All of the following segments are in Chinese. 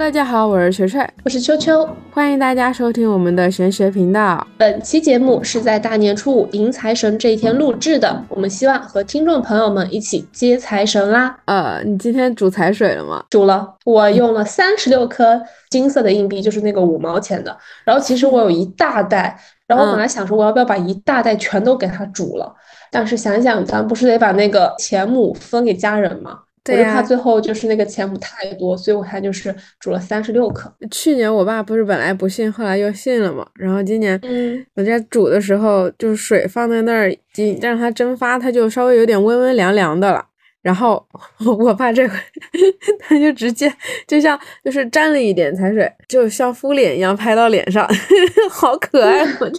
大家好，我是锤锤，我是秋秋，欢迎大家收听我们的玄学频道。本期节目是在大年初五迎财神这一天录制的，我们希望和听众朋友们一起接财神啦。呃，你今天煮财水了吗？煮了，我用了三十六颗金色的硬币，就是那个五毛钱的。然后其实我有一大袋，然后我本来想说我要不要把一大袋全都给它煮了，但是想想咱不是得把那个钱母分给家人吗？我就怕最后就是那个钱母太多，所以我看就是煮了三十六克。去年我爸不是本来不信，后来又信了嘛。然后今年，嗯，我在煮的时候，就是水放在那儿，让它蒸发，它就稍微有点温温凉凉的了。然后 我爸这回他就直接就像就是沾了一点彩水，就像敷脸一样拍到脸上，好可爱。我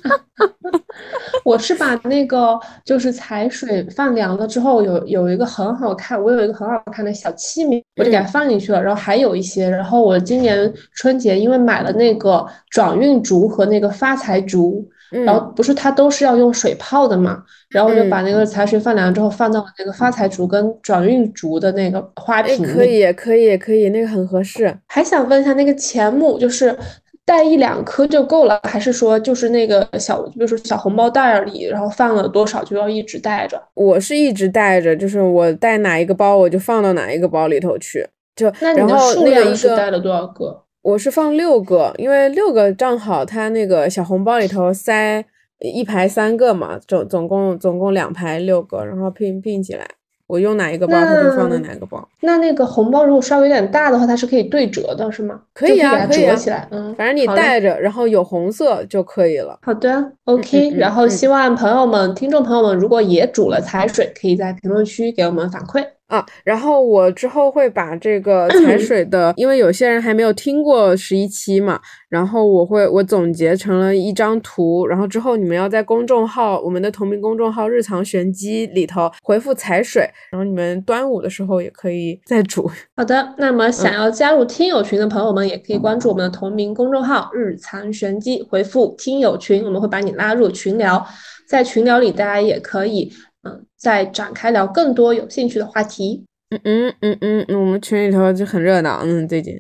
我是把那个就是彩水放凉了之后，有有一个很好看，我有一个很好看的小器皿，我就给它放进去了。然后还有一些，然后我今年春节因为买了那个转运竹和那个发财竹。然后不是它都是要用水泡的嘛，然后我就把那个财水放凉之后放到了那个发财竹跟转运竹的那个花瓶里。可以，可以，可以，那个很合适。还想问一下，那个钱木就是带一两颗就够了，还是说就是那个小，比如说小红包袋里，然后放了多少就要一直带着？我是一直带着，就是我带哪一个包我就放到哪一个包里头去。就那你的数量是带了多少个？我是放六个，因为六个正好，它那个小红包里头塞一排三个嘛，总总共总共两排六个，然后拼拼起来，我用哪一个包，它就放在哪个包。那那个红包如果稍微有点大的话，它是可以对折的，是吗？可以啊，可以折起来。嗯，反正你带着，然后有红色就可以了。好的，OK。然后希望朋友们、听众朋友们，如果也煮了财水，可以在评论区给我们反馈。啊，然后我之后会把这个踩水的，因为有些人还没有听过十一期嘛，然后我会我总结成了一张图，然后之后你们要在公众号我们的同名公众号“日常玄机”里头回复踩水，然后你们端午的时候也可以再煮。好的，那么想要加入听友群的朋友们，也可以关注我们的同名公众号“日常玄机”，回复听友群，我们会把你拉入群聊，在群聊里大家也可以。嗯，再展开聊更多有兴趣的话题。嗯嗯嗯嗯嗯，我们群里头就很热闹。嗯，最近，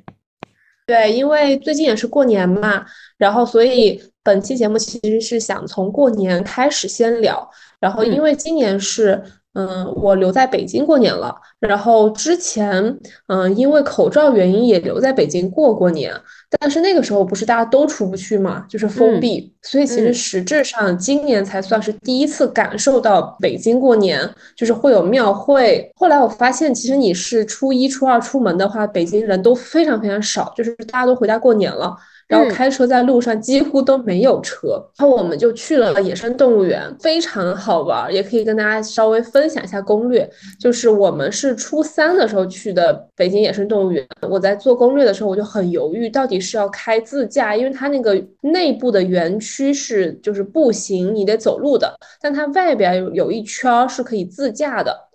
对，因为最近也是过年嘛，然后所以本期节目其实是想从过年开始先聊。然后因为今年是。嗯，我留在北京过年了。然后之前，嗯，因为口罩原因也留在北京过过年。但是那个时候不是大家都出不去嘛，就是封闭。所以其实实质上今年才算是第一次感受到北京过年，就是会有庙会。后来我发现，其实你是初一、初二出门的话，北京人都非常非常少，就是大家都回家过年了。然后开车在路上几乎都没有车，然后我们就去了野生动物园，非常好玩，也可以跟大家稍微分享一下攻略。就是我们是初三的时候去的北京野生动物园，我在做攻略的时候我就很犹豫，到底是要开自驾，因为它那个内部的园区是就是步行，你得走路的，但它外边有有一圈是可以自驾的。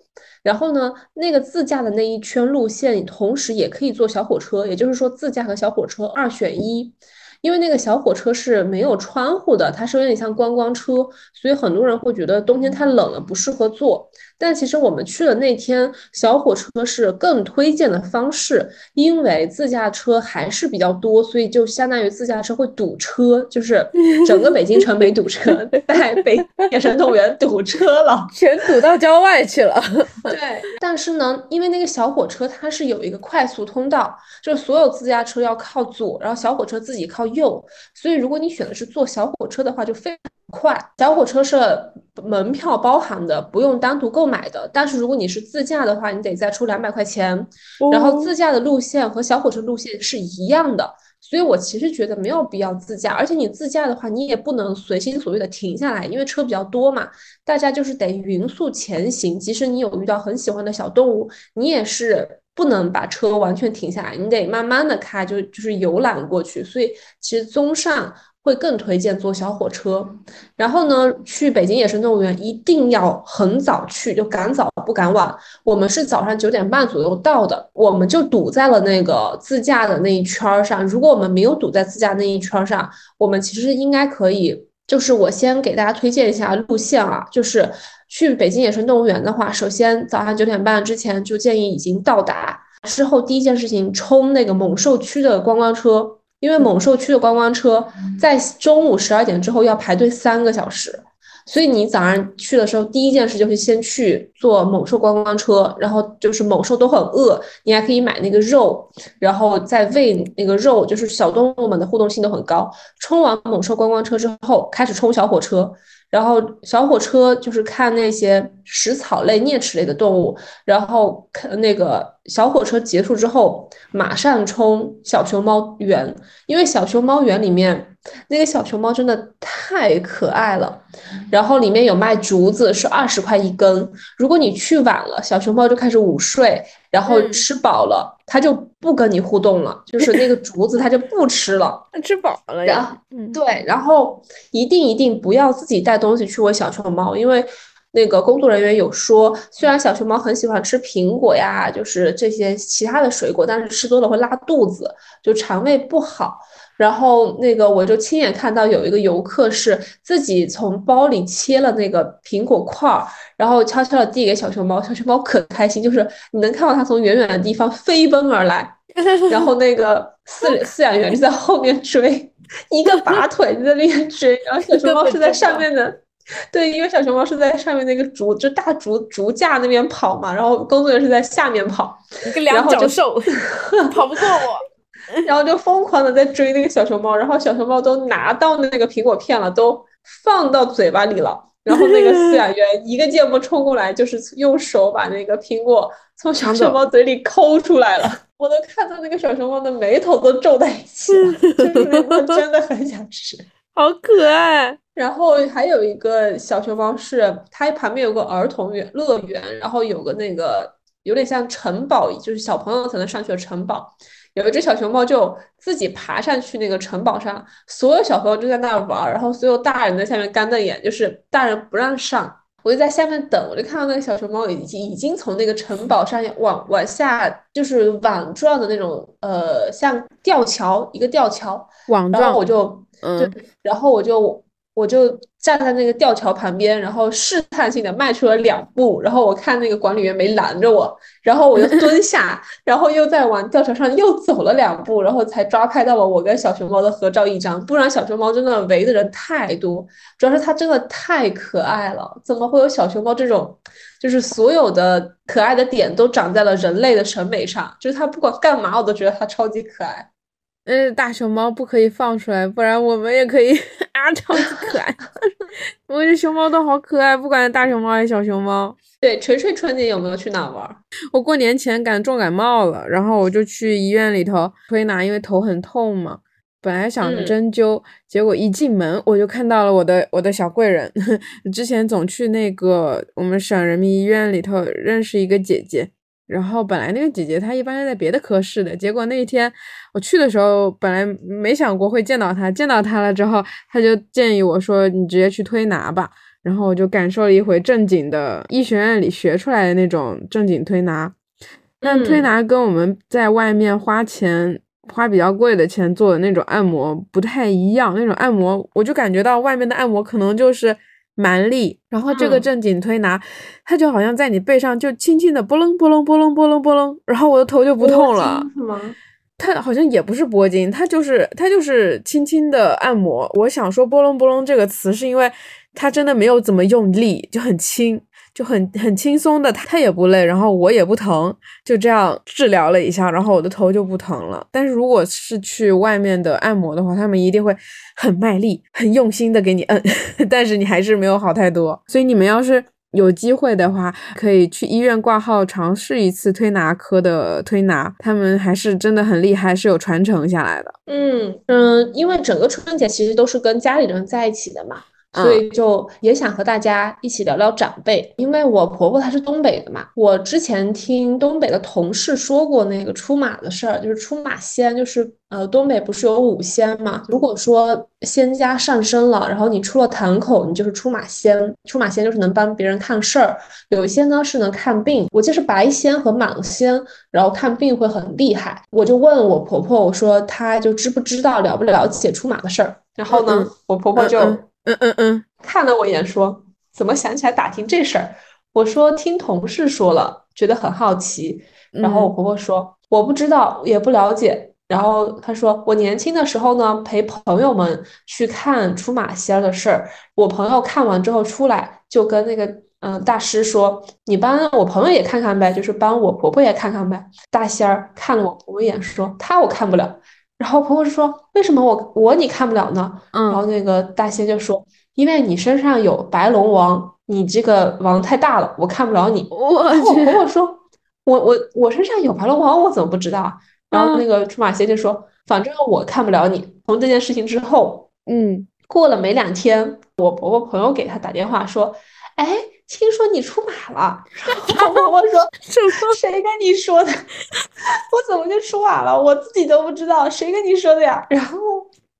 然后呢，那个自驾的那一圈路线，同时也可以坐小火车，也就是说自驾和小火车二选一。因为那个小火车是没有窗户的，它是有点像观光车，所以很多人会觉得冬天太冷了不适合坐。但其实我们去的那天，小火车是更推荐的方式，因为自驾车还是比较多，所以就相当于自驾车会堵车，就是 整个北京城没堵车，在北野生动物园堵车了，全堵到郊外去了。对，但是呢，因为那个小火车它是有一个快速通道，就是所有自驾车要靠左，然后小火车自己靠右，所以如果你选的是坐小火车的话，就非常。快小火车是门票包含的，不用单独购买的。但是如果你是自驾的话，你得再出两百块钱。然后自驾的路线和小火车路线是一样的，所以我其实觉得没有必要自驾。而且你自驾的话，你也不能随心所欲的停下来，因为车比较多嘛。大家就是得匀速前行。即使你有遇到很喜欢的小动物，你也是不能把车完全停下来，你得慢慢的开，就就是游览过去。所以其实综上。会更推荐坐小火车，然后呢，去北京野生动物园一定要很早去，就赶早不赶晚。我们是早上九点半左右到的，我们就堵在了那个自驾的那一圈上。如果我们没有堵在自驾那一圈上，我们其实应该可以。就是我先给大家推荐一下路线啊，就是去北京野生动物园的话，首先早上九点半之前就建议已经到达。之后第一件事情冲那个猛兽区的观光车，因为猛兽区的观光车在中午十二点之后要排队三个小时。所以你早上去的时候，第一件事就是先去坐猛兽观光车，然后就是猛兽都很饿，你还可以买那个肉，然后再喂那个肉，就是小动物们的互动性都很高。冲完猛兽观光车之后，开始冲小火车。然后小火车就是看那些食草类、啮齿类的动物，然后看那个小火车结束之后，马上冲小熊猫园，因为小熊猫园里面那个小熊猫真的太可爱了。然后里面有卖竹子，是二十块一根。如果你去晚了，小熊猫就开始午睡，然后吃饱了，它就不跟你互动了，就是那个竹子它就不吃了，它吃饱了呀。对，然后一定一定不要自己带东西去喂小熊猫，因为那个工作人员有说，虽然小熊猫很喜欢吃苹果呀，就是这些其他的水果，但是吃多了会拉肚子，就肠胃不好。然后那个我就亲眼看到有一个游客是自己从包里切了那个苹果块儿，然后悄悄的递给小熊猫，小熊猫可开心，就是你能看到它从远远的地方飞奔而来，然后那个饲 饲养员就在后面追，一个拔 腿就在那边追，然后小熊猫是在上面的，对，因为小熊猫是在上面那个竹就大竹竹架那边跑嘛，然后工作人员是在下面跑，一个两脚兽跑不过我。然后就疯狂的在追那个小熊猫，然后小熊猫都拿到那个苹果片了，都放到嘴巴里了。然后那个饲养员一个箭步冲过来，就是用手把那个苹果从小熊猫嘴里抠出来了。我都看到那个小熊猫的眉头都皱在一起了，就是它真的很想吃，好可爱。然后还有一个小熊猫是它旁边有个儿童园乐园，然后有个那个有点像城堡，就是小朋友才能上去的城堡。有一只小熊猫就自己爬上去那个城堡上，所有小朋友就在那儿玩，然后所有大人在下面干瞪眼，就是大人不让上。我就在下面等，我就看到那个小熊猫已经已经从那个城堡上往往下，就是网状的那种，呃，像吊桥一个吊桥，网状，我就嗯，然后我就。我就站在那个吊桥旁边，然后试探性的迈出了两步，然后我看那个管理员没拦着我，然后我就蹲 下，然后又在往吊桥上又走了两步，然后才抓拍到了我跟小熊猫的合照一张。不然小熊猫真的围的人太多，主要是它真的太可爱了。怎么会有小熊猫这种，就是所有的可爱的点都长在了人类的审美上，就是它不管干嘛，我都觉得它超级可爱。嗯，大熊猫不可以放出来，不然我们也可以啊，超级可爱。我觉得熊猫都好可爱，不管大熊猫还是小熊猫。对，锤锤春节有没有去哪玩？我过年前感重感冒了，然后我就去医院里头推拿，因为头很痛嘛。本来想着针灸，结果一进门我就看到了我的我的小贵人。之前总去那个我们省人民医院里头认识一个姐姐。然后本来那个姐姐她一般是在别的科室的，结果那一天我去的时候，本来没想过会见到她，见到她了之后，她就建议我说：“你直接去推拿吧。”然后我就感受了一回正经的医学院里学出来的那种正经推拿。但推拿跟我们在外面花钱花比较贵的钱做的那种按摩不太一样，那种按摩我就感觉到外面的按摩可能就是。蛮力，然后这个正经推拿，它就好像在你背上就轻轻的拨楞拨楞拨楞拨楞拨楞，然后我的头就不痛了。它好像也不是拨筋，它就是它就是轻轻的按摩。我想说拨隆拨隆这个词，是因为它真的没有怎么用力，就很轻。就很很轻松的，他他也不累，然后我也不疼，就这样治疗了一下，然后我的头就不疼了。但是如果是去外面的按摩的话，他们一定会很卖力、很用心的给你摁，但是你还是没有好太多。所以你们要是有机会的话，可以去医院挂号尝试一次推拿科的推拿，他们还是真的很厉害，是有传承下来的。嗯嗯，因为整个春节其实都是跟家里人在一起的嘛。所以就也想和大家一起聊聊长辈，因为我婆婆她是东北的嘛。我之前听东北的同事说过那个出马的事儿，就是出马仙，就是呃东北不是有五仙嘛？如果说仙家上身了，然后你出了堂口，你就是出马仙。出马仙就是能帮别人看事儿，有一些呢是能看病。我就是白仙和蟒仙，然后看病会很厉害。我就问我婆婆，我说她就知不知道了不了解出马的事儿？然后呢，我婆婆就。嗯嗯嗯嗯嗯，看了我一眼，说：“怎么想起来打听这事儿？”我说：“听同事说了，觉得很好奇。然后我婆婆说我不知道，也不了解。然后她说我年轻的时候呢，陪朋友们去看出马仙儿的事儿。我朋友看完之后出来，就跟那个嗯大师说：“你帮我朋友也看看呗，就是帮我婆婆也看看呗。”大仙儿看了我婆婆一眼，说：“他我看不了。”然后婆婆就说：“为什么我我你看不了呢？”然后那个大仙就说：“因为你身上有白龙王，你这个王太大了，我看不了你。”我我婆婆说：“我我我身上有白龙王，我怎么不知道？”然后那个出马仙就说：“反正我看不了你。”从这件事情之后，嗯，过了没两天，我婆婆朋友给他打电话说：“哎，听说你出马了。”然后我婆婆说：“谁跟你说的？我怎么就出马了？我自己都不知道，谁跟你说的呀？”然后。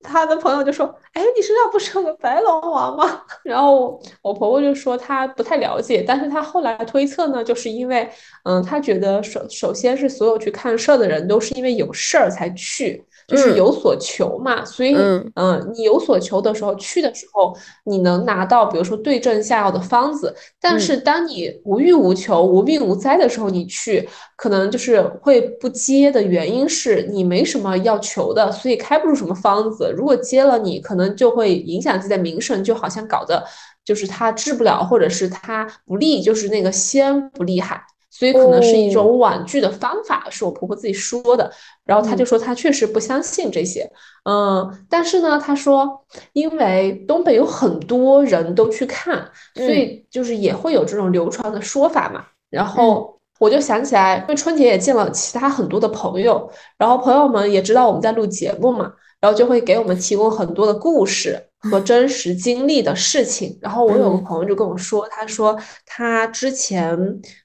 他的朋友就说：“哎，你身上不是有个白龙王吗？”然后我婆婆就说她不太了解，但是她后来推测呢，就是因为，嗯，她觉得首首先是所有去看事儿的人都是因为有事儿才去。就是有所求嘛，所以嗯，你有所求的时候去的时候，你能拿到比如说对症下药的方子。但是当你无欲无求、无病无灾的时候，你去可能就是会不接的原因是你没什么要求的，所以开不出什么方子。如果接了，你可能就会影响自己的名声，就好像搞得就是他治不了，或者是他不利，就是那个仙不厉害。所以可能是一种婉拒的方法，是我婆婆自己说的。然后她就说她确实不相信这些，嗯，但是呢，她说因为东北有很多人都去看，所以就是也会有这种流传的说法嘛。然后我就想起来，因为春节也见了其他很多的朋友，然后朋友们也知道我们在录节目嘛，然后就会给我们提供很多的故事。和真实经历的事情，然后我有个朋友就跟我说，他说他之前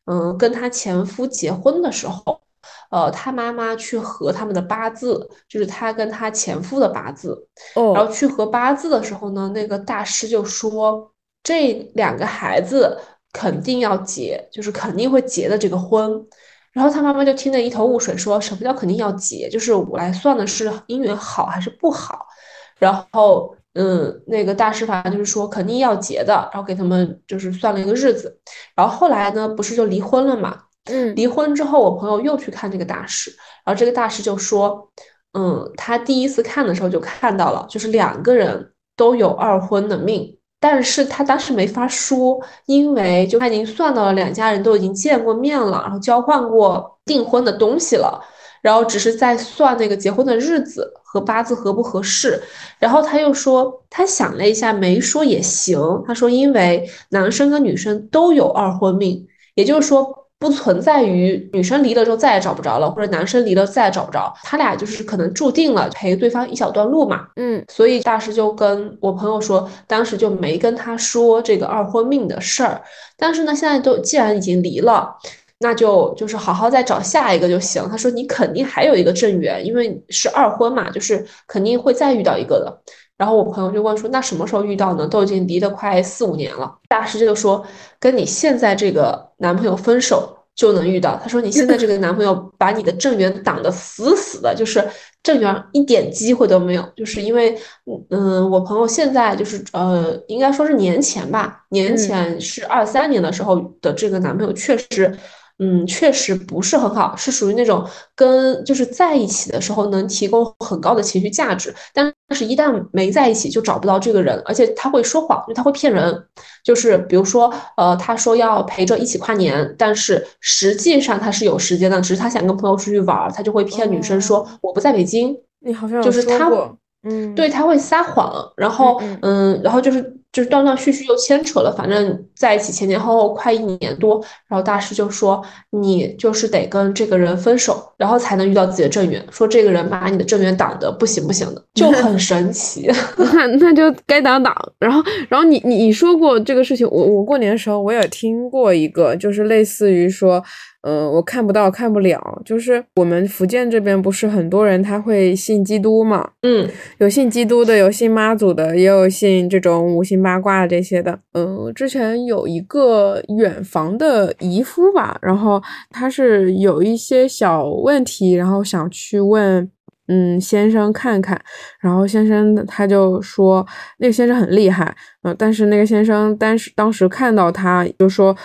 嗯跟他前夫结婚的时候，呃他妈妈去合他们的八字，就是他跟他前夫的八字，然后去合八字的时候呢，那个大师就说这两个孩子肯定要结，就是肯定会结的这个婚，然后他妈妈就听得一头雾水，说什么叫肯定要结？就是我来算的是姻缘好还是不好？然后。嗯，那个大师反正就是说肯定要结的，然后给他们就是算了一个日子，然后后来呢，不是就离婚了嘛？嗯，离婚之后，我朋友又去看这个大师，然后这个大师就说，嗯，他第一次看的时候就看到了，就是两个人都有二婚的命，但是他当时没法说，因为就他已经算到了两家人都已经见过面了，然后交换过订婚的东西了。然后只是在算那个结婚的日子和八字合不合适，然后他又说他想了一下没说也行，他说因为男生跟女生都有二婚命，也就是说不存在于女生离了之后再也找不着了，或者男生离了再也找不着，他俩就是可能注定了陪对方一小段路嘛。嗯，所以大师就跟我朋友说，当时就没跟他说这个二婚命的事儿，但是呢，现在都既然已经离了。那就就是好好再找下一个就行。他说你肯定还有一个正缘，因为是二婚嘛，就是肯定会再遇到一个的。然后我朋友就问说，那什么时候遇到呢？都已经离得快四五年了。大师就说，跟你现在这个男朋友分手就能遇到。他说你现在这个男朋友把你的正缘挡得死死的，就是正缘一点机会都没有。就是因为，嗯，我朋友现在就是呃，应该说是年前吧，年前是二三年的时候的这个男朋友确实。嗯，确实不是很好，是属于那种跟就是在一起的时候能提供很高的情绪价值，但是一旦没在一起就找不到这个人，而且他会说谎，就他会骗人，就是比如说，呃，他说要陪着一起跨年，但是实际上他是有时间的，只是他想跟朋友出去玩，他就会骗女生说我不在北京，你好像就是他，嗯，对他会撒谎，然后嗯，然后就是。就是断断续续又牵扯了，反正在一起前前后后快一年多，然后大师就说你就是得跟这个人分手，然后才能遇到自己的正缘。说这个人把你的正缘挡的不行不行的，就很 神奇。那那就该挡挡。然后然后你你你说过这个事情，我我过年的时候我也听过一个，就是类似于说。嗯，我看不到，看不了。就是我们福建这边不是很多人他会信基督嘛？嗯，有信基督的，有信妈祖的，也有信这种五行八卦这些的。嗯，之前有一个远房的姨夫吧，然后他是有一些小问题，然后想去问嗯先生看看，然后先生他就说那个先生很厉害，嗯，但是那个先生当时当时看到他就说。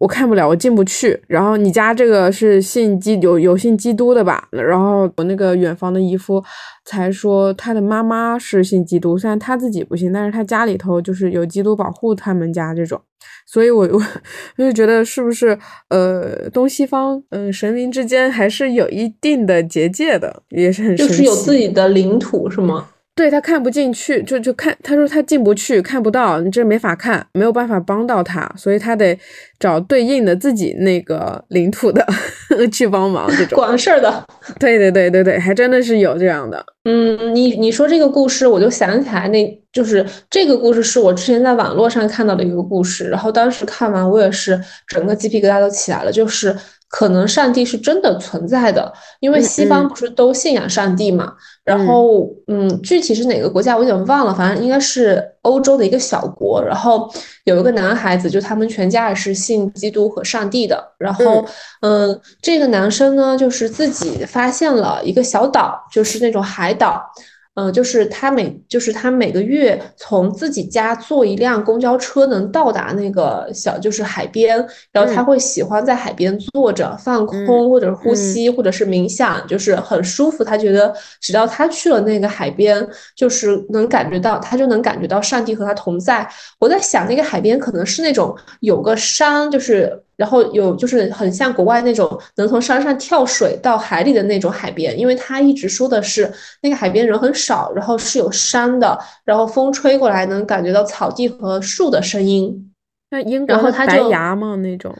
我看不了，我进不去。然后你家这个是信基有有信基督的吧？然后我那个远房的姨夫才说他的妈妈是信基督，虽然他自己不信，但是他家里头就是有基督保护他们家这种。所以我我 我就觉得是不是呃东西方嗯神明之间还是有一定的结界的，也是很就是有自己的领土是吗？对他看不进去，就就看他说他进不去，看不到，你这没法看，没有办法帮到他，所以他得找对应的自己那个领土的 去帮忙。这种管事儿的，对对对对对，还真的是有这样的。嗯，你你说这个故事，我就想起来，那就是这个故事是我之前在网络上看到的一个故事，然后当时看完我也是整个鸡皮疙瘩都起来了，就是可能上帝是真的存在的，因为西方不是都信仰上帝嘛。然后，嗯，具体是哪个国家我有点忘了，反正应该是欧洲的一个小国。然后有一个男孩子，就他们全家也是信基督和上帝的。然后，嗯，这个男生呢，就是自己发现了一个小岛，就是那种海岛。嗯，就是他每就是他每个月从自己家坐一辆公交车能到达那个小就是海边，然后他会喜欢在海边坐着放空，或者是呼吸，或者是冥想，就是很舒服。他觉得只要他去了那个海边，就是能感觉到他就能感觉到上帝和他同在。我在想那个海边可能是那种有个山，就是。然后有就是很像国外那种能从山上跳水到海里的那种海边，因为他一直说的是那个海边人很少，然后是有山的，然后风吹过来能感觉到草地和树的声音。那英国的白牙吗？那种？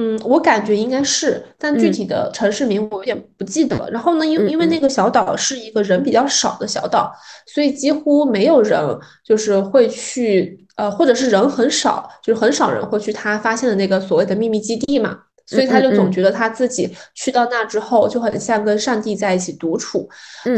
嗯，我感觉应该是，但具体的城市名我有点不记得。然后呢，因因为那个小岛是一个人比较少的小岛，所以几乎没有人就是会去。呃，或者是人很少，就是很少人会去他发现的那个所谓的秘密基地嘛，所以他就总觉得他自己去到那之后就很像跟上帝在一起独处。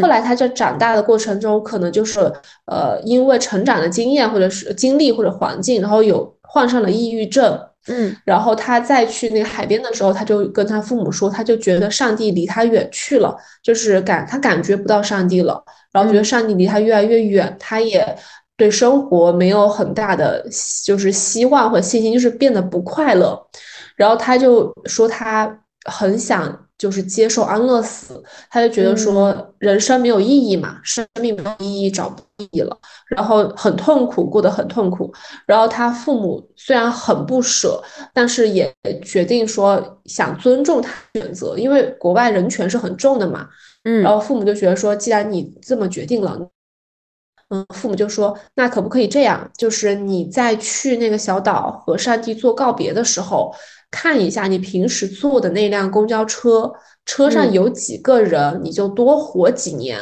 后来他在长大的过程中，可能就是呃，因为成长的经验或者是经历或者环境，然后有患上了抑郁症。嗯，然后他再去那个海边的时候，他就跟他父母说，他就觉得上帝离他远去了，就是感他感觉不到上帝了，然后觉得上帝离他越来越远，他也。对生活没有很大的就是希望和信心，就是变得不快乐。然后他就说他很想就是接受安乐死，他就觉得说人生没有意义嘛，生命没有意义，找不意义了。然后很痛苦，过得很痛苦。然后他父母虽然很不舍，但是也决定说想尊重他选择，因为国外人权是很重的嘛。嗯，然后父母就觉得说，既然你这么决定了。嗯，父母就说：“那可不可以这样？就是你在去那个小岛和上帝做告别的时候，看一下你平时坐的那辆公交车，车上有几个人，你就多活几年。”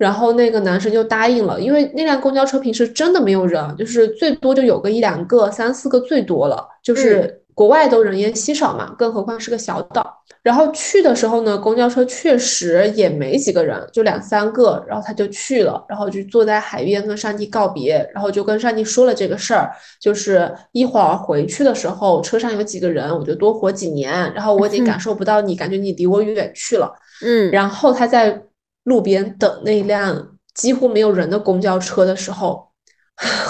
然后那个男生就答应了，因为那辆公交车平时真的没有人，就是最多就有个一两个、三四个最多了，就是国外都人烟稀少嘛，更何况是个小岛。然后去的时候呢，公交车确实也没几个人，就两三个。然后他就去了，然后就坐在海边跟上帝告别，然后就跟上帝说了这个事儿，就是一会儿回去的时候车上有几个人，我就多活几年。然后我已经感受不到你，感觉你离我远去了。嗯。然后他在路边等那辆几乎没有人的公交车的时候，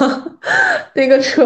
那个车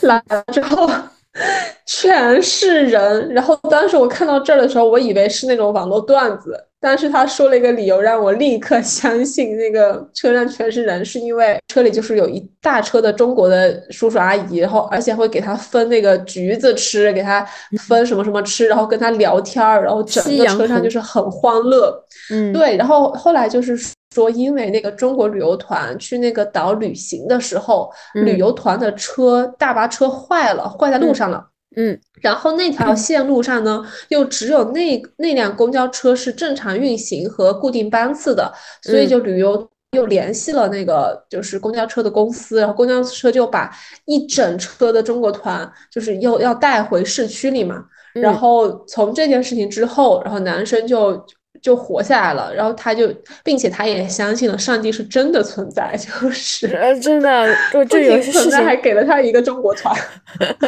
来了之后。全是人，然后当时我看到这儿的时候，我以为是那种网络段子，但是他说了一个理由，让我立刻 相信那个车上全是人，是因为车里就是有一大车的中国的叔叔阿姨，然后而且会给他分那个橘子吃，给他分什么什么吃，然后跟他聊天儿，然后整个车上就是很欢乐。嗯，对，然后后来就是说，因为那个中国旅游团去那个岛旅行的时候，旅游团的车大巴车坏了，坏在路上了。嗯，然后那条线路上呢，又只有那那辆公交车是正常运行和固定班次的，所以就旅游又联系了那个就是公交车的公司，然后公交车就把一整车的中国团就是又要带回市区里嘛。然后从这件事情之后，然后男生就。就活下来了，然后他就，并且他也相信了上帝是真的存在，就是呃，真的，就这有些事情还给了他一个中国团，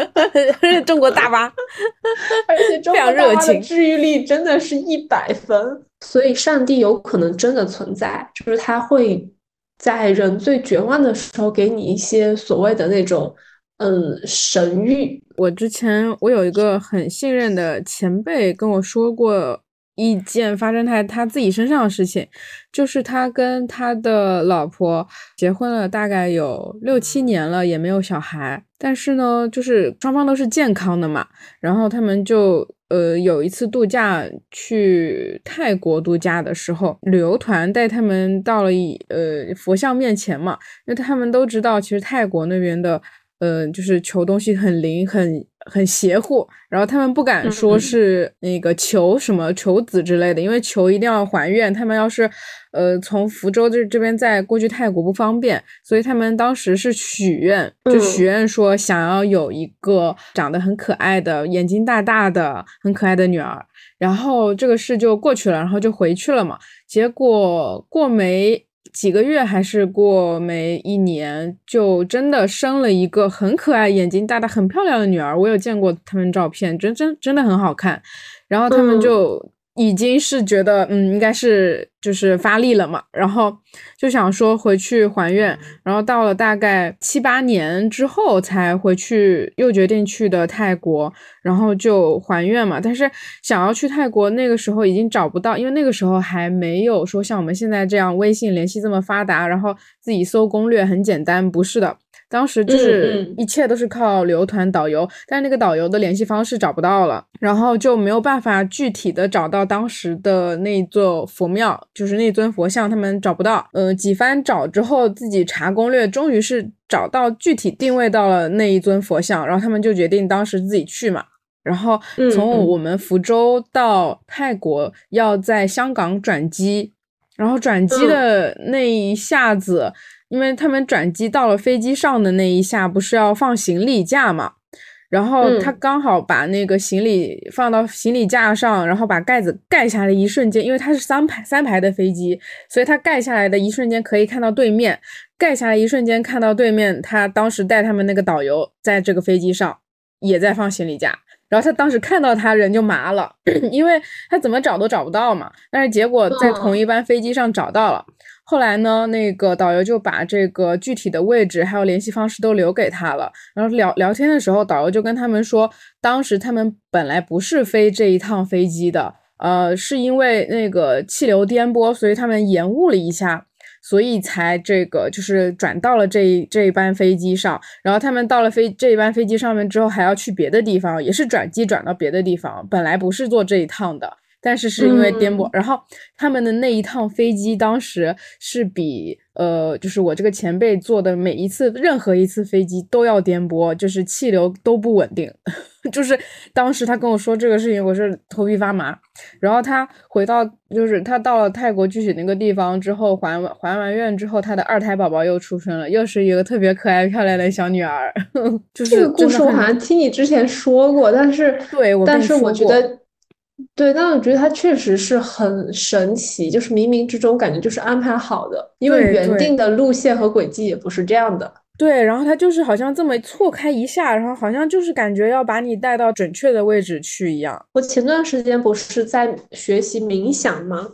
中国大巴，而且中国大巴的治愈力真的是一百分，所以上帝有可能真的存在，就是他会在人最绝望的时候给你一些所谓的那种嗯神谕。我之前我有一个很信任的前辈跟我说过。一件发生在他自己身上的事情，就是他跟他的老婆结婚了，大概有六七年了，也没有小孩。但是呢，就是双方都是健康的嘛。然后他们就呃有一次度假去泰国度假的时候，旅游团带他们到了一呃佛像面前嘛，因为他们都知道，其实泰国那边的呃就是求东西很灵很。很邪乎，然后他们不敢说是那个求什么求子之类的，因为求一定要还愿。他们要是，呃，从福州这这边再过去泰国不方便，所以他们当时是许愿，就许愿说想要有一个长得很可爱的、眼睛大大的、很可爱的女儿。然后这个事就过去了，然后就回去了嘛。结果过没。几个月还是过没一年，就真的生了一个很可爱、眼睛大大、很漂亮的女儿。我有见过他们照片，真真真的很好看。然后他们就。已经是觉得，嗯，应该是就是发力了嘛，然后就想说回去还愿，然后到了大概七八年之后才回去，又决定去的泰国，然后就还愿嘛。但是想要去泰国，那个时候已经找不到，因为那个时候还没有说像我们现在这样微信联系这么发达，然后自己搜攻略很简单，不是的。当时就是一切都是靠旅游团导游，但是那个导游的联系方式找不到了，然后就没有办法具体的找到当时的那座佛庙，就是那尊佛像，他们找不到。嗯，几番找之后，自己查攻略，终于是找到具体定位到了那一尊佛像，然后他们就决定当时自己去嘛。然后从我们福州到泰国要在香港转机，然后转机的那一下子。因为他们转机到了飞机上的那一下，不是要放行李架嘛？然后他刚好把那个行李放到行李架上，然后把盖子盖下来一瞬间，因为它是三排三排的飞机，所以他盖下来的一瞬间可以看到对面，盖下来一瞬间看到对面，他当时带他们那个导游在这个飞机上也在放行李架，然后他当时看到他人就麻了，因为他怎么找都找不到嘛，但是结果在同一班飞机上找到了。后来呢，那个导游就把这个具体的位置还有联系方式都留给他了。然后聊聊天的时候，导游就跟他们说，当时他们本来不是飞这一趟飞机的，呃，是因为那个气流颠簸，所以他们延误了一下，所以才这个就是转到了这这一班飞机上。然后他们到了飞这一班飞机上面之后，还要去别的地方，也是转机转到别的地方，本来不是坐这一趟的。但是是因为颠簸，然后他们的那一趟飞机当时是比呃，就是我这个前辈坐的每一次任何一次飞机都要颠簸，就是气流都不稳定。就是当时他跟我说这个事情，我是头皮发麻。然后他回到，就是他到了泰国具体那个地方之后，还完还完愿之后，他的二胎宝宝又出生了，又是一个特别可爱漂亮的小女儿。就是这个故事我好像听你之前说过，但是对，但是我觉得。对，但我觉得它确实是很神奇，就是冥冥之中感觉就是安排好的，因为原定的路线和轨迹也不是这样的。对，然后它就是好像这么错开一下，然后好像就是感觉要把你带到准确的位置去一样。我前段时间不是在学习冥想吗？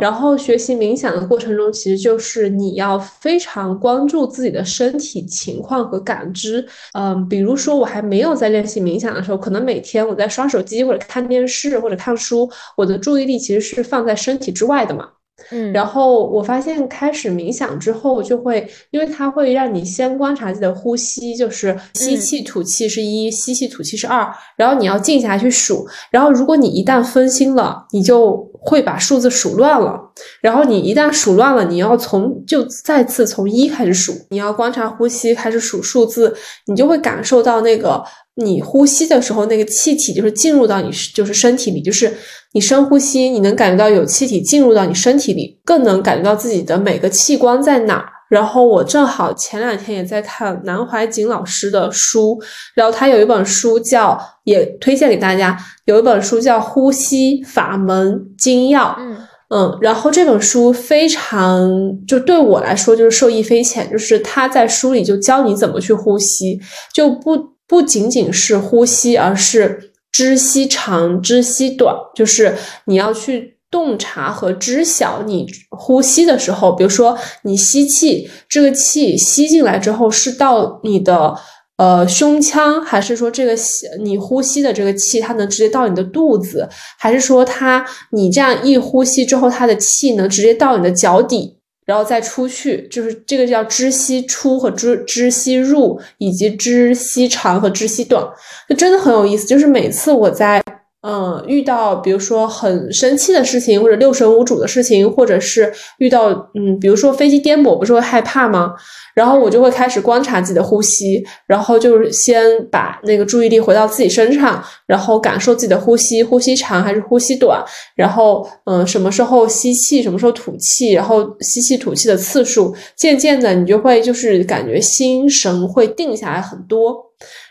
然后学习冥想的过程中，其实就是你要非常关注自己的身体情况和感知。嗯，比如说我还没有在练习冥想的时候，可能每天我在刷手机或者看电视或者看书，我的注意力其实是放在身体之外的嘛。嗯，然后我发现开始冥想之后，就会因为它会让你先观察自己的呼吸，就是吸气吐气是一，吸气吐气是二，然后你要静下来去数。然后如果你一旦分心了，你就会把数字数乱了。然后你一旦数乱了，你要从就再次从一开始数，你要观察呼吸，开始数数字，你就会感受到那个。你呼吸的时候，那个气体就是进入到你就是身体里，就是你深呼吸，你能感觉到有气体进入到你身体里，更能感觉到自己的每个器官在哪儿。然后我正好前两天也在看南怀瑾老师的书，然后他有一本书叫，也推荐给大家，有一本书叫《呼吸法门精要》。嗯嗯，然后这本书非常就对我来说就是受益匪浅，就是他在书里就教你怎么去呼吸，就不。不仅仅是呼吸，而是知吸长，知吸短，就是你要去洞察和知晓你呼吸的时候，比如说你吸气，这个气吸进来之后是到你的呃胸腔，还是说这个你呼吸的这个气它能直接到你的肚子，还是说它你这样一呼吸之后，它的气能直接到你的脚底？然后再出去，就是这个叫支吸出和支支吸入，以及支吸长和支吸短，就真的很有意思。就是每次我在嗯遇到比如说很生气的事情，或者六神无主的事情，或者是遇到嗯比如说飞机颠簸，不是会害怕吗？然后我就会开始观察自己的呼吸，然后就是先把那个注意力回到自己身上，然后感受自己的呼吸，呼吸长还是呼吸短，然后嗯，什么时候吸气，什么时候吐气，然后吸气吐气的次数，渐渐的你就会就是感觉心神会定下来很多。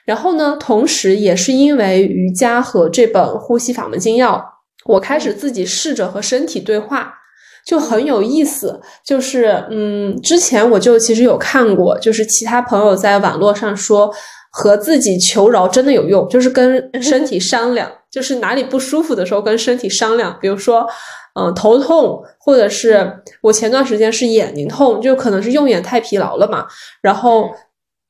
然后呢，同时也是因为瑜伽和这本呼吸法门精要，我开始自己试着和身体对话。就很有意思，就是嗯，之前我就其实有看过，就是其他朋友在网络上说和自己求饶真的有用，就是跟身体商量，就是哪里不舒服的时候跟身体商量，比如说嗯头痛，或者是我前段时间是眼睛痛，就可能是用眼太疲劳了嘛，然后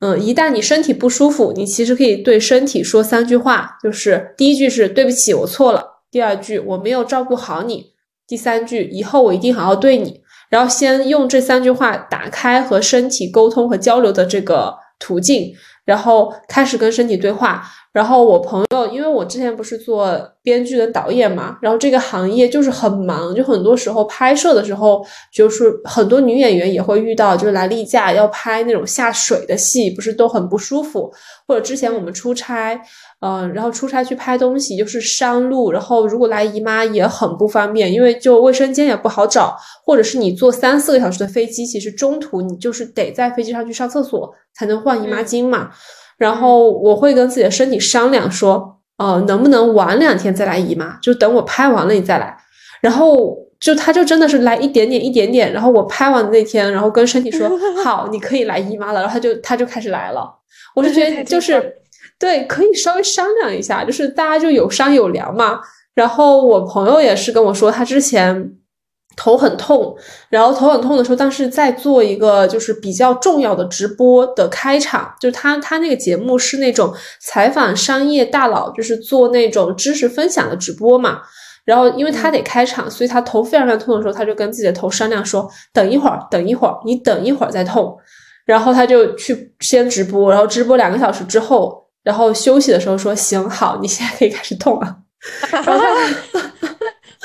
嗯，一旦你身体不舒服，你其实可以对身体说三句话，就是第一句是对不起，我错了，第二句我没有照顾好你。第三句，以后我一定好好对你。然后先用这三句话打开和身体沟通和交流的这个途径，然后开始跟身体对话。然后我朋友，因为我之前不是做编剧跟导演嘛，然后这个行业就是很忙，就很多时候拍摄的时候，就是很多女演员也会遇到，就是来例假要拍那种下水的戏，不是都很不舒服。或者之前我们出差，嗯，然后出差去拍东西，就是山路，然后如果来姨妈也很不方便，因为就卫生间也不好找，或者是你坐三四个小时的飞机，其实中途你就是得在飞机上去上厕所才能换姨妈巾嘛。然后我会跟自己的身体商量说，呃，能不能晚两天再来姨妈？就等我拍完了你再来。然后就他就真的是来一点点一点点。然后我拍完的那天，然后跟身体说 好，你可以来姨妈了。然后他就他就开始来了。我是觉得就是对，可以稍微商量一下，就是大家就有商有量嘛。然后我朋友也是跟我说，他之前。头很痛，然后头很痛的时候，当时在做一个就是比较重要的直播的开场，就是他他那个节目是那种采访商业大佬，就是做那种知识分享的直播嘛。然后因为他得开场，所以他头非常非常痛的时候，他就跟自己的头商量说：“等一会儿，等一会儿，你等一会儿再痛。”然后他就去先直播，然后直播两个小时之后，然后休息的时候说：“行好，你现在可以开始痛了。”然后他。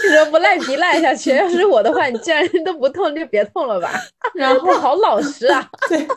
为什么不赖皮赖下去？要是我的话，你既然都不痛，就别痛了吧。然后好老实啊。对。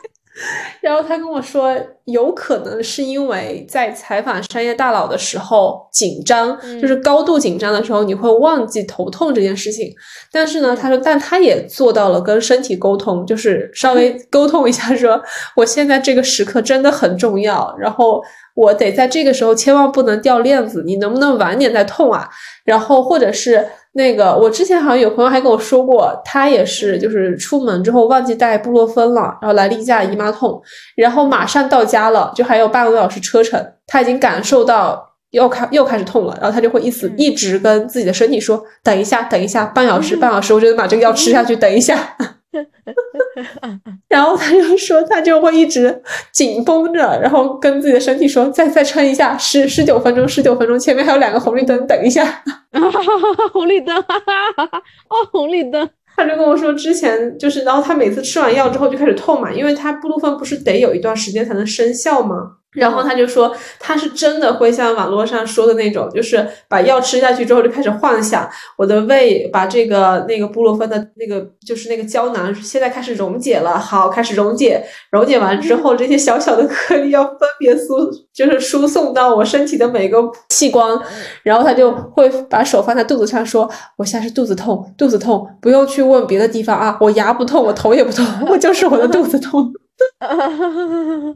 然后他跟我说，有可能是因为在采访商业大佬的时候紧张，就是高度紧张的时候，你会忘记头痛这件事情。但是呢，他说，但他也做到了跟身体沟通，就是稍微 沟通一下，说我现在这个时刻真的很重要，然后我得在这个时候千万不能掉链子，你能不能晚点再痛啊？然后或者是。那个，我之前好像有朋友还跟我说过，他也是，就是出门之后忘记带布洛芬了，然后来例假姨妈痛，然后马上到家了，就还有半个多小时车程，他已经感受到又开又开始痛了，然后他就会一直一直跟自己的身体说，等一下，等一下，半小时，半小时，我就得把这个药吃下去，等一下。然后他就说，他就会一直紧绷着，然后跟自己的身体说，再再撑一下，十十九分钟，十九分钟，前面还有两个红绿灯，等一下。红绿灯，哦，红绿灯。他就跟我说，之前就是，然后他每次吃完药之后就开始痛嘛，因为他布洛芬不是得有一段时间才能生效吗？然后他就说，他是真的会像网络上说的那种，就是把药吃下去之后就开始幻想，我的胃把这个那个布洛芬的那个就是那个胶囊现在开始溶解了，好，开始溶解，溶解完之后，这些小小的颗粒要分别输，就是输送到我身体的每个器官，然后他就会把手放在肚子上，说，我现在是肚子痛，肚子痛，不用去问别的地方啊，我牙不痛，我头也不痛，我就是我的肚子痛。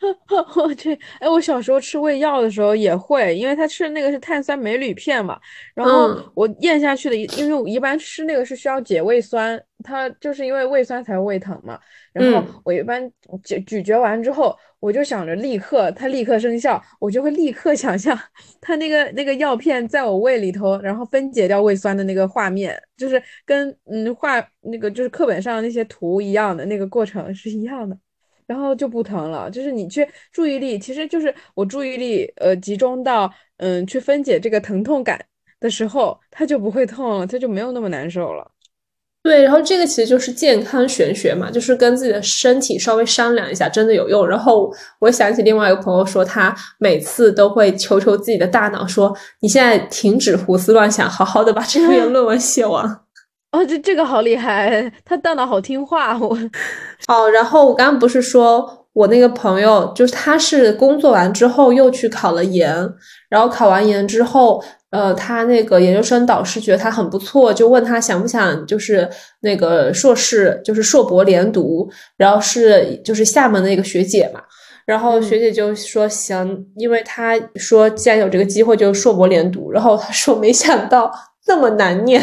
我去，哎，我小时候吃胃药的时候也会，因为他吃的那个是碳酸镁铝片嘛，然后我咽下去的，因为我一般吃那个是需要解胃酸，它就是因为胃酸才胃疼嘛，然后我一般咀咀嚼完之后，我就想着立刻它立刻生效，我就会立刻想象它那个那个药片在我胃里头，然后分解掉胃酸的那个画面，就是跟嗯画那个就是课本上那些图一样的那个过程是一样的。然后就不疼了。就是你去注意力，其实就是我注意力呃集中到嗯去分解这个疼痛感的时候，它就不会痛了，它就没有那么难受了。对，然后这个其实就是健康玄学嘛，就是跟自己的身体稍微商量一下，真的有用。然后我想起另外一个朋友说，他每次都会求求自己的大脑说：“你现在停止胡思乱想，好好的把这篇论文写完。”哦，这这个好厉害，他大脑好听话。我 哦，然后我刚刚不是说我那个朋友，就是他是工作完之后又去考了研，然后考完研之后。呃，他那个研究生导师觉得他很不错，就问他想不想就是那个硕士，就是硕博连读，然后是就是厦门的一个学姐嘛，然后学姐就说行，因为他说既然有这个机会就硕博连读，然后他说没想到那么难念，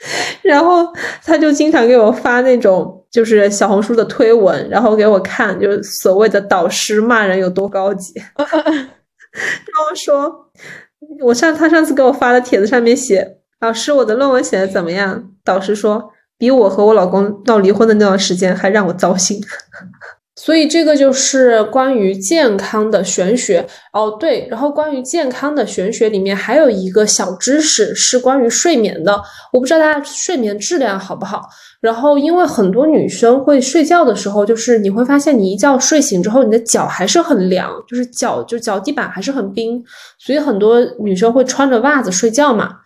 然后他就经常给我发那种就是小红书的推文，然后给我看，就是所谓的导师骂人有多高级，然后说。我上他上次给我发的帖子上面写，老师我的论文写的怎么样？导师说比我和我老公闹离婚的那段时间还让我糟心。所以这个就是关于健康的玄学哦，对。然后关于健康的玄学里面还有一个小知识是关于睡眠的，我不知道大家睡眠质量好不好。然后因为很多女生会睡觉的时候，就是你会发现你一觉睡醒之后，你的脚还是很凉，就是脚就脚底板还是很冰，所以很多女生会穿着袜子睡觉嘛。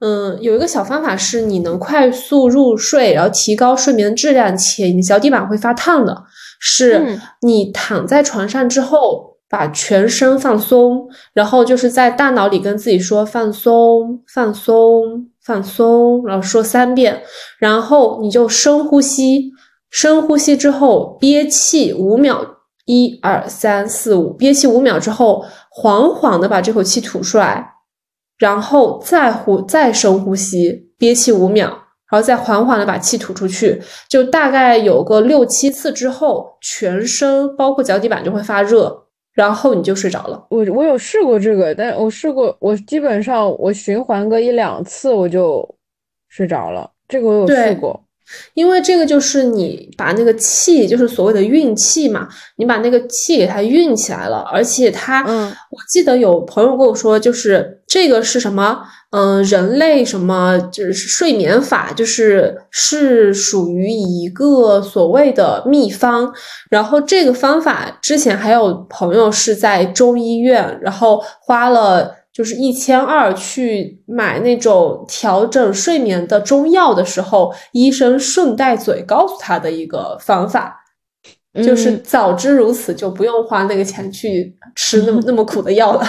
嗯，有一个小方法是你能快速入睡，然后提高睡眠质量，且你脚底板会发烫的。是你躺在床上之后，把全身放松，然后就是在大脑里跟自己说放松、放松、放松，然后说三遍，然后你就深呼吸，深呼吸之后憋气五秒，一二三四五，憋气五秒之后，缓缓的把这口气吐出来，然后再呼再深呼吸，憋气五秒。然后再缓缓的把气吐出去，就大概有个六七次之后，全身包括脚底板就会发热，然后你就睡着了。我我有试过这个，但我试过，我基本上我循环个一两次我就睡着了。这个我有试过。因为这个就是你把那个气，就是所谓的运气嘛，你把那个气给它运起来了，而且它，嗯，我记得有朋友跟我说，就是这个是什么，嗯，人类什么就是睡眠法，就是是属于一个所谓的秘方，然后这个方法之前还有朋友是在中医院，然后花了。就是一千二去买那种调整睡眠的中药的时候，医生顺带嘴告诉他的一个方法，就是早知如此，就不用花那个钱去吃那么那么苦的药了。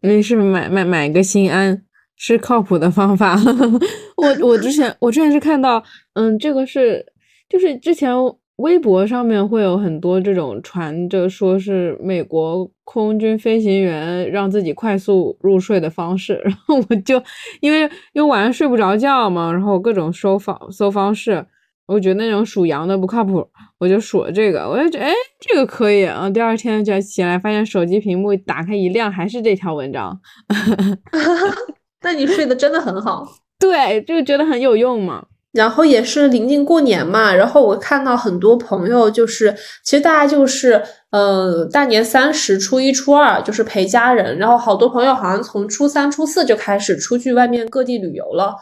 没事，买买买个心安是靠谱的方法。我我之前我之前是看到，嗯，这个是就是之前。微博上面会有很多这种传着说是美国空军飞行员让自己快速入睡的方式，然后我就因为因为晚上睡不着觉嘛，然后各种搜方搜方式，我觉得那种属羊的不靠谱，我就数了这个，我就觉得哎这个可以啊，第二天就起来发现手机屏幕打开一亮，还是这条文章 那你睡得真的很好，对，就觉得很有用嘛。然后也是临近过年嘛，然后我看到很多朋友，就是其实大家就是，呃，大年三十、初一、初二就是陪家人，然后好多朋友好像从初三、初四就开始出去外面各地旅游了。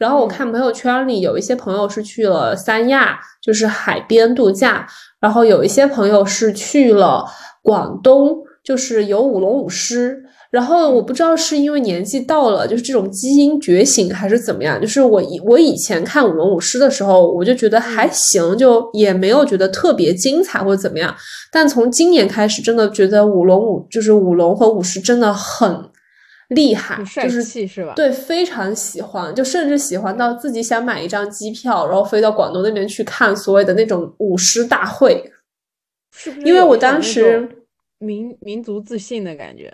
然后我看朋友圈里有一些朋友是去了三亚，就是海边度假，然后有一些朋友是去了广东，就是有舞龙舞狮。然后我不知道是因为年纪到了，就是这种基因觉醒还是怎么样。就是我以我以前看舞龙舞狮的时候，我就觉得还行，就也没有觉得特别精彩或者怎么样。但从今年开始，真的觉得舞龙舞就是舞龙和舞狮真的很厉害，就是是吧？对，非常喜欢，就甚至喜欢到自己想买一张机票，然后飞到广东那边去看所谓的那种舞狮大会。是不是？因为我当时民民族自信的感觉。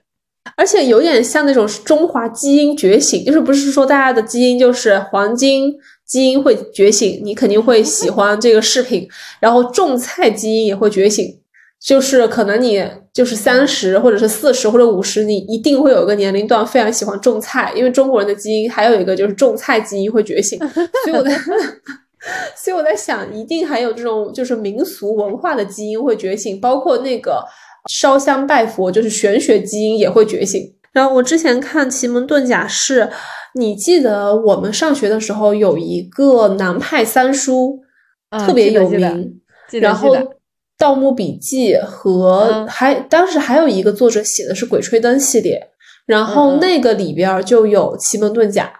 而且有点像那种中华基因觉醒，就是不是说大家的基因就是黄金基因会觉醒，你肯定会喜欢这个饰品，然后种菜基因也会觉醒，就是可能你就是三十或者是四十或者五十，你一定会有一个年龄段非常喜欢种菜，因为中国人的基因还有一个就是种菜基因会觉醒，所以我在，所以我在想，一定还有这种就是民俗文化的基因会觉醒，包括那个烧香拜佛，就是玄学基因也会觉醒。然后我之前看奇门遁甲是，你记得我们上学的时候有一个南派三叔，特别有名，然后。《盗墓笔记》和还当时还有一个作者写的是《鬼吹灯》系列，然后那个里边就有奇门遁甲，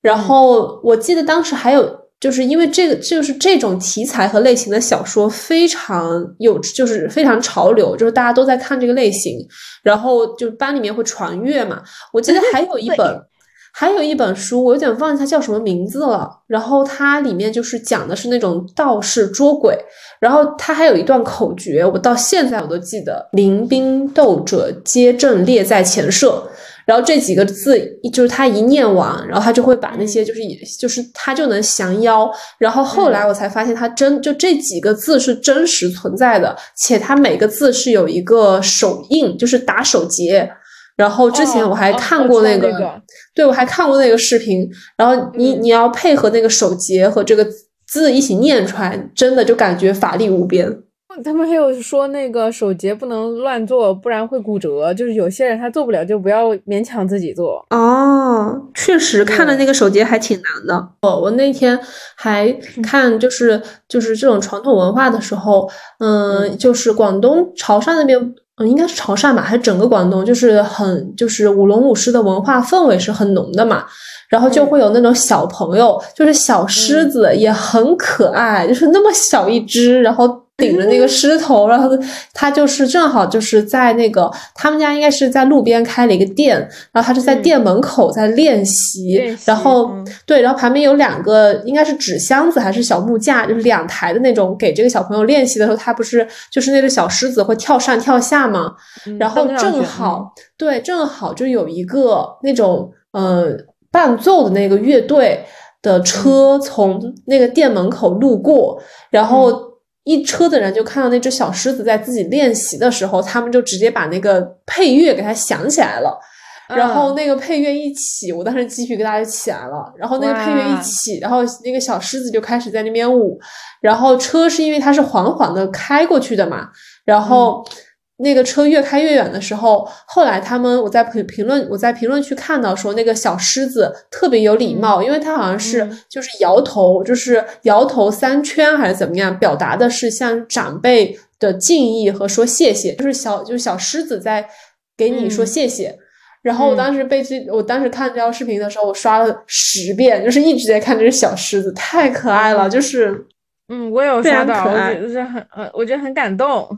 然后我记得当时还有就是因为这个就是这种题材和类型的小说非常有就是非常潮流，就是大家都在看这个类型，然后就班里面会传阅嘛。我记得还有一本。还有一本书，我有点忘记它叫什么名字了。然后它里面就是讲的是那种道士捉鬼，然后它还有一段口诀，我到现在我都记得：临兵斗者皆阵列在前设。然后这几个字，就是他一念完，然后他就会把那些就是就是他就能降妖。然后后来我才发现，他真就这几个字是真实存在的，且它每个字是有一个手印，就是打手结。然后之前我还看过那个，对我还看过那个视频。然后你你要配合那个手节和这个字一起念出来，真的就感觉法力无边。他们还有说那个手节不能乱做，不然会骨折。就是有些人他做不了，就不要勉强自己做。哦，确实看了那个手节还挺难的。哦，我那天还看就是就是这种传统文化的时候，嗯，就是广东潮汕那边。嗯，应该是潮汕吧，还是整个广东，就是很就是舞龙舞狮的文化氛围是很浓的嘛。然后就会有那种小朋友，就是小狮子也很可爱，就是那么小一只，然后顶着那个狮头，然后他就是正好就是在那个他们家应该是在路边开了一个店，然后他就在店门口在练习，然后对，然后旁边有两个应该是纸箱子还是小木架，就是两台的那种，给这个小朋友练习的时候，他不是就是那个小狮子会跳上跳下嘛，然后正好对，正好就有一个那种呃。伴奏的那个乐队的车从那个店门口路过，然后一车的人就看到那只小狮子在自己练习的时候，他们就直接把那个配乐给它响起来了，然后那个配乐一起，我当时鸡皮疙瘩就起来了。然后那个配乐一起，然后那个小狮子就开始在那边舞，然后车是因为它是缓缓的开过去的嘛，然后。那个车越开越远的时候，后来他们我在评评论我在评论区看到说那个小狮子特别有礼貌，因为它好像是就是摇头，就是摇头三圈还是怎么样，表达的是向长辈的敬意和说谢谢，就是小就是小狮子在给你说谢谢。然后我当时被这，我当时看这条视频的时候，我刷了十遍，就是一直在看这只小狮子，太可爱了，就是嗯，我有刷到，我觉得是很呃，我觉得很感动。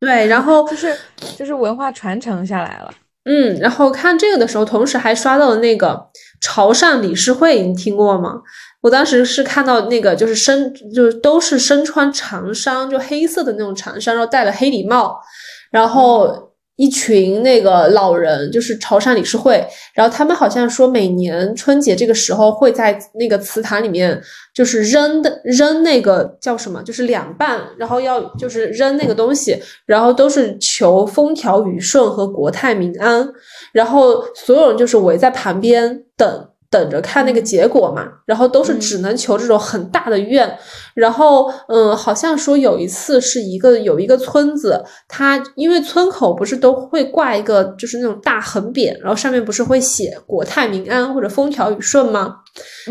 对，然后就是就是文化传承下来了。嗯，然后看这个的时候，同时还刷到了那个潮汕理事会，你听过吗？我当时是看到那个，就是身就是都是身穿长衫，就黑色的那种长衫，然后戴了黑礼帽，然后。一群那个老人，就是潮汕理事会，然后他们好像说每年春节这个时候会在那个祠堂里面，就是扔的扔那个叫什么，就是两半，然后要就是扔那个东西，然后都是求风调雨顺和国泰民安，然后所有人就是围在旁边等。等着看那个结果嘛，然后都是只能求这种很大的愿，然后嗯，好像说有一次是一个有一个村子，它因为村口不是都会挂一个就是那种大横匾，然后上面不是会写国泰民安或者风调雨顺吗？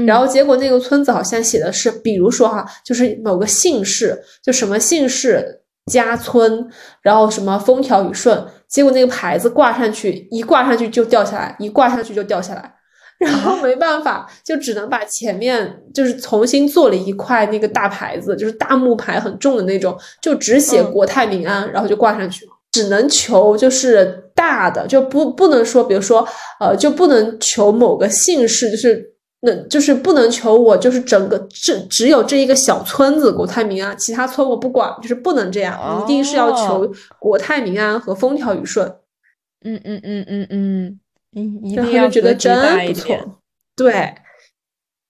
然后结果那个村子好像写的是，比如说哈，就是某个姓氏，就什么姓氏家村，然后什么风调雨顺，结果那个牌子挂上去，一挂上去就掉下来，一挂上去就掉下来。然后没办法，就只能把前面就是重新做了一块那个大牌子，就是大木牌很重的那种，就只写国泰民安，然后就挂上去了。只能求就是大的，就不不能说，比如说呃，就不能求某个姓氏，就是那就是不能求我就是整个这只有这一个小村子国泰民安，其他村我不管，就是不能这样，一定是要求国泰民安和风调雨顺。嗯嗯嗯嗯嗯。然后就觉得真不错，对，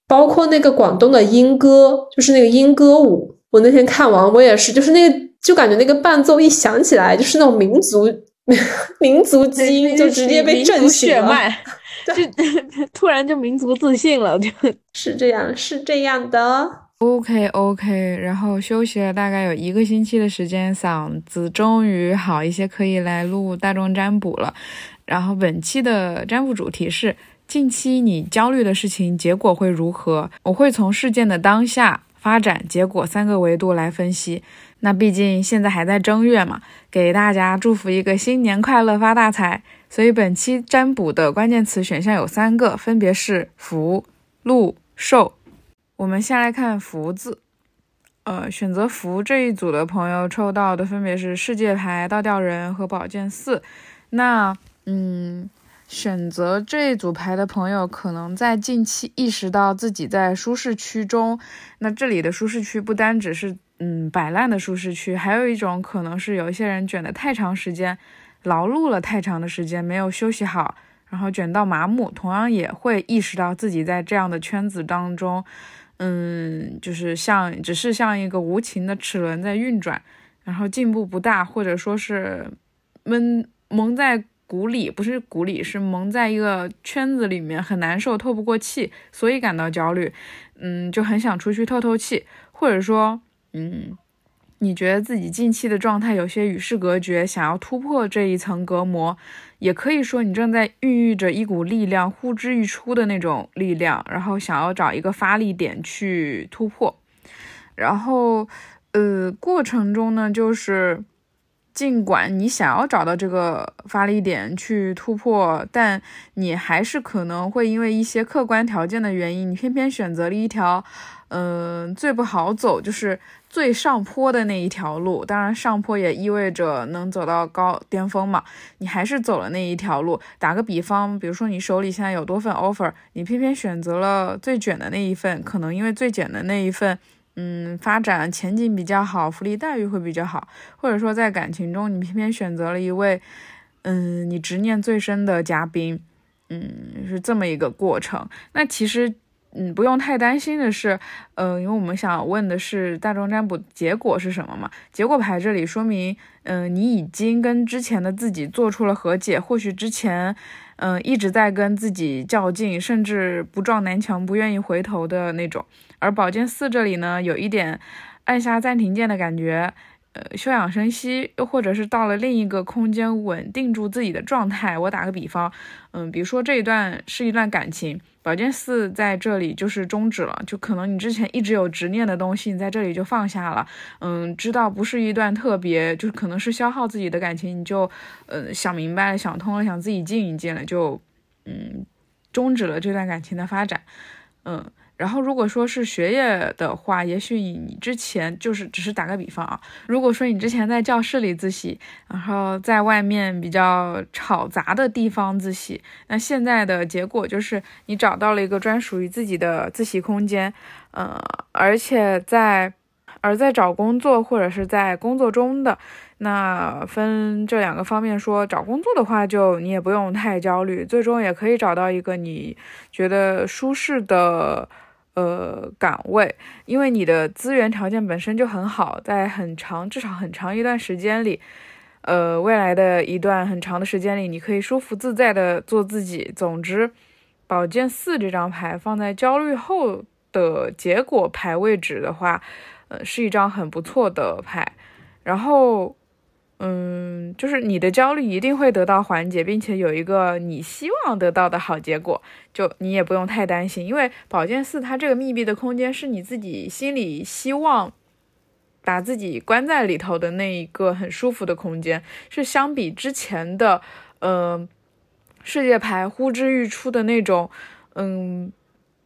包括那个广东的莺歌，就是那个莺歌舞，我那天看完，我也是，就是那个，就感觉那个伴奏一响起来，就是那种民族 民族基因就直接被震醒了，就 突然就民族自信了，就是这样，是这样的。OK OK，然后休息了大概有一个星期的时间，嗓子终于好一些，可以来录大众占卜了。然后本期的占卜主题是：近期你焦虑的事情结果会如何？我会从事件的当下、发展、结果三个维度来分析。那毕竟现在还在正月嘛，给大家祝福一个新年快乐，发大财。所以本期占卜的关键词选项有三个，分别是福、禄、寿。我们先来看福字，呃，选择福这一组的朋友抽到的分别是世界牌、倒吊人和宝剑四。那，嗯，选择这一组牌的朋友，可能在近期意识到自己在舒适区中。那这里的舒适区不单只是嗯摆烂的舒适区，还有一种可能是有一些人卷的太长时间，劳碌了太长的时间没有休息好，然后卷到麻木，同样也会意识到自己在这样的圈子当中。嗯，就是像，只是像一个无情的齿轮在运转，然后进步不大，或者说是闷蒙在鼓里，不是鼓里，是蒙在一个圈子里面，很难受，透不过气，所以感到焦虑。嗯，就很想出去透透气，或者说，嗯。你觉得自己近期的状态有些与世隔绝，想要突破这一层隔膜，也可以说你正在孕育着一股力量，呼之欲出的那种力量，然后想要找一个发力点去突破。然后，呃，过程中呢，就是尽管你想要找到这个发力点去突破，但你还是可能会因为一些客观条件的原因，你偏偏选择了一条，嗯，最不好走，就是。最上坡的那一条路，当然上坡也意味着能走到高巅峰嘛。你还是走了那一条路。打个比方，比如说你手里现在有多份 offer，你偏偏选择了最卷的那一份，可能因为最卷的那一份，嗯，发展前景比较好，福利待遇会比较好，或者说在感情中你偏偏选择了一位，嗯，你执念最深的嘉宾，嗯，是这么一个过程。那其实。嗯，不用太担心的是，呃，因为我们想问的是大众占卜结果是什么嘛？结果牌这里说明，嗯，你已经跟之前的自己做出了和解，或许之前，嗯，一直在跟自己较劲，甚至不撞南墙不愿意回头的那种。而宝剑四这里呢，有一点按下暂停键的感觉。呃，休养生息，又或者是到了另一个空间稳定住自己的状态。我打个比方，嗯，比如说这一段是一段感情，宝剑四在这里就是终止了，就可能你之前一直有执念的东西，你在这里就放下了。嗯，知道不是一段特别，就可能是消耗自己的感情，你就呃想明白了，想通了，想自己静一静了，就嗯终止了这段感情的发展。嗯。然后，如果说是学业的话，也许你之前就是只是打个比方啊。如果说你之前在教室里自习，然后在外面比较吵杂的地方自习，那现在的结果就是你找到了一个专属于自己的自习空间，嗯，而且在而在找工作或者是在工作中的，那分这两个方面说，找工作的话，就你也不用太焦虑，最终也可以找到一个你觉得舒适的。呃，岗位，因为你的资源条件本身就很好，在很长，至少很长一段时间里，呃，未来的一段很长的时间里，你可以舒服自在的做自己。总之，宝剑四这张牌放在焦虑后的结果牌位置的话，呃，是一张很不错的牌。然后。嗯，就是你的焦虑一定会得到缓解，并且有一个你希望得到的好结果，就你也不用太担心，因为宝剑四它这个密闭的空间是你自己心里希望把自己关在里头的那一个很舒服的空间，是相比之前的，嗯，世界牌呼之欲出的那种，嗯，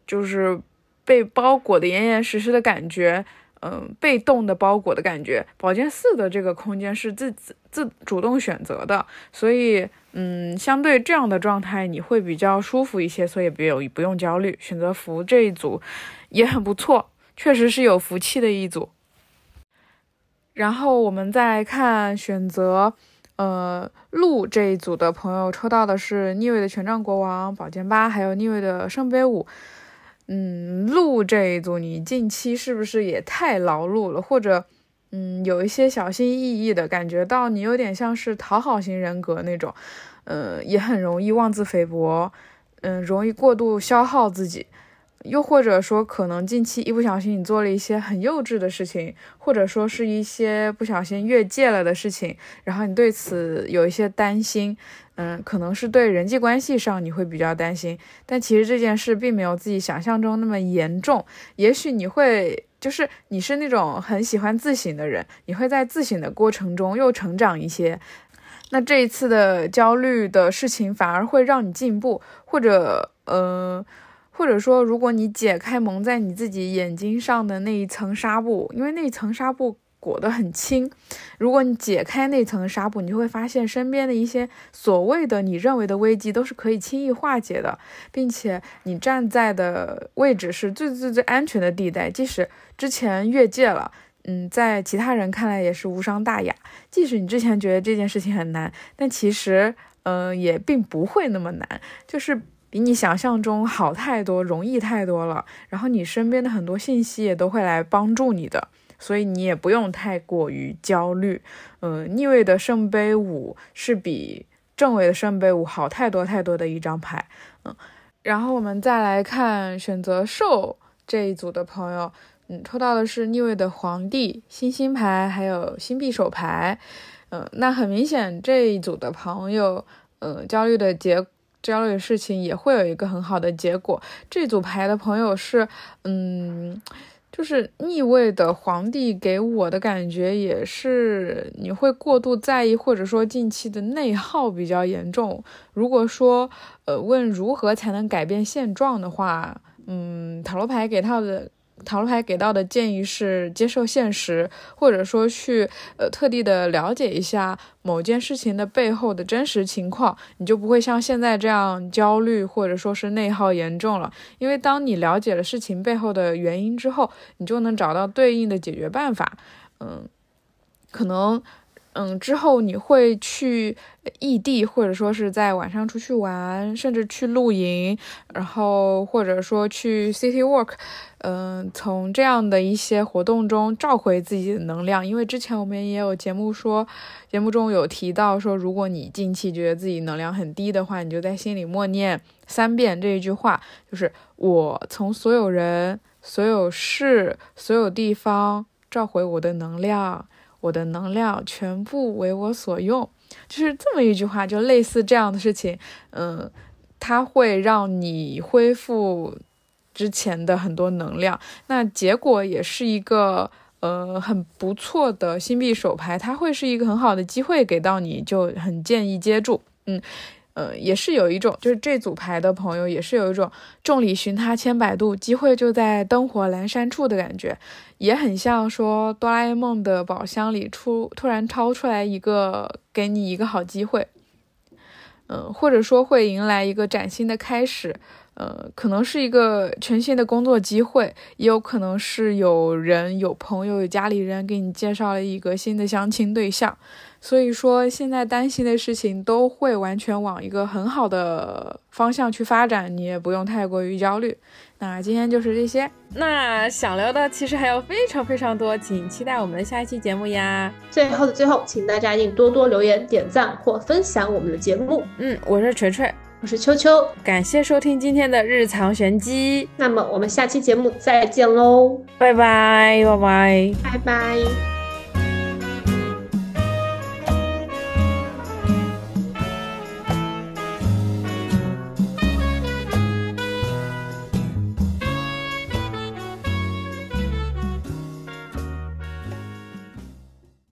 就是被包裹的严严实实的感觉。嗯，被动的包裹的感觉。宝剑四的这个空间是自自自主动选择的，所以嗯，相对这样的状态你会比较舒服一些，所以不有不用焦虑。选择福这一组也很不错，确实是有福气的一组。然后我们再看选择呃鹿这一组的朋友抽到的是逆位的权杖国王、宝剑八，还有逆位的圣杯五。嗯，路这一组，你近期是不是也太劳碌了？或者，嗯，有一些小心翼翼的感觉到你有点像是讨好型人格那种，呃，也很容易妄自菲薄，嗯，容易过度消耗自己，又或者说可能近期一不小心你做了一些很幼稚的事情，或者说是一些不小心越界了的事情，然后你对此有一些担心。嗯，可能是对人际关系上你会比较担心，但其实这件事并没有自己想象中那么严重。也许你会，就是你是那种很喜欢自省的人，你会在自省的过程中又成长一些。那这一次的焦虑的事情反而会让你进步，或者，呃，或者说，如果你解开蒙在你自己眼睛上的那一层纱布，因为那一层纱布。裹得很轻，如果你解开那层纱布，你就会发现身边的一些所谓的你认为的危机都是可以轻易化解的，并且你站在的位置是最最最安全的地带，即使之前越界了，嗯，在其他人看来也是无伤大雅。即使你之前觉得这件事情很难，但其实，嗯，也并不会那么难，就是比你想象中好太多，容易太多了。然后你身边的很多信息也都会来帮助你的。所以你也不用太过于焦虑，嗯，逆位的圣杯五是比正位的圣杯五好太多太多的一张牌，嗯，然后我们再来看选择受这一组的朋友，嗯，抽到的是逆位的皇帝、星星牌还有星币手牌，嗯，那很明显这一组的朋友，嗯，焦虑的结焦虑的事情也会有一个很好的结果。这组牌的朋友是，嗯。就是逆位的皇帝给我的感觉也是，你会过度在意，或者说近期的内耗比较严重。如果说，呃，问如何才能改变现状的话，嗯，塔罗牌给到的。塔罗牌给到的建议是接受现实，或者说去呃特地的了解一下某件事情的背后的真实情况，你就不会像现在这样焦虑或者说是内耗严重了。因为当你了解了事情背后的原因之后，你就能找到对应的解决办法。嗯，可能。嗯，之后你会去异地，或者说是在晚上出去玩，甚至去露营，然后或者说去 city walk，嗯，从这样的一些活动中召回自己的能量。因为之前我们也有节目说，节目中有提到说，如果你近期觉得自己能量很低的话，你就在心里默念三遍这一句话，就是我从所有人、所有事、所有地方召回我的能量。我的能量全部为我所用，就是这么一句话，就类似这样的事情，嗯，它会让你恢复之前的很多能量，那结果也是一个呃很不错的新币手牌，它会是一个很好的机会给到你，就很建议接住，嗯。呃，也是有一种，就是这组牌的朋友也是有一种众里寻他千百度，机会就在灯火阑珊处的感觉，也很像说哆啦 A 梦的宝箱里出突然掏出来一个，给你一个好机会，嗯，或者说会迎来一个崭新的开始，呃，可能是一个全新的工作机会，也有可能是有人、有朋友、有家里人给你介绍了一个新的相亲对象。所以说，现在担心的事情都会完全往一个很好的方向去发展，你也不用太过于焦虑。那今天就是这些，那想聊的其实还有非常非常多，请期待我们的下一期节目呀。最后的最后，请大家一定多多留言、点赞或分享我们的节目。嗯，我是锤锤，我是秋秋，感谢收听今天的日常玄机。那么我们下期节目再见喽，拜拜，拜拜，拜拜。